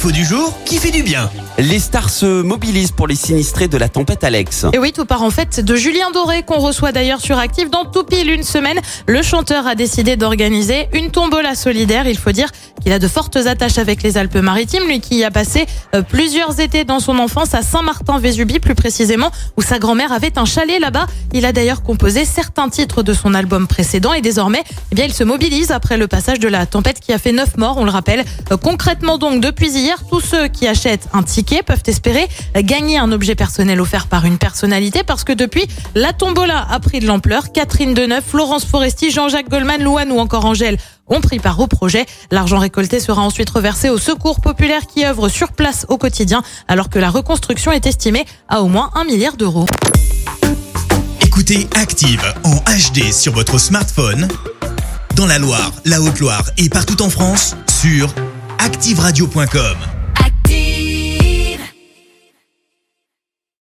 Info du jour qui fait du bien. Les stars se mobilisent pour les sinistrés de la tempête Alex. Et oui, tout part en fait de Julien Doré qu'on reçoit d'ailleurs sur Active dans tout pile une semaine. Le chanteur a décidé d'organiser une tombola solidaire. Il faut dire qu'il a de fortes attaches avec les Alpes-Maritimes, lui qui a passé euh, plusieurs étés dans son enfance à Saint-Martin-Vésubie plus précisément, où sa grand-mère avait un chalet là-bas. Il a d'ailleurs composé certains titres de son album précédent et désormais, eh bien, il se mobilise après le passage de la tempête qui a fait neuf morts, on le rappelle. Euh, Concrètement donc, depuis hier, tous ceux qui achètent un ticket peuvent espérer gagner un objet personnel offert par une personnalité parce que depuis, la tombola a pris de l'ampleur. Catherine Deneuve, Florence Foresti, Jean-Jacques Goldman, Louane ou encore Angèle ont pris part au projet. L'argent récolté sera ensuite reversé au secours populaire qui œuvre sur place au quotidien alors que la reconstruction est estimée à au moins un milliard d'euros. Écoutez Active en HD sur votre smartphone, dans la Loire, la Haute-Loire et partout en France, sur activeradio.com.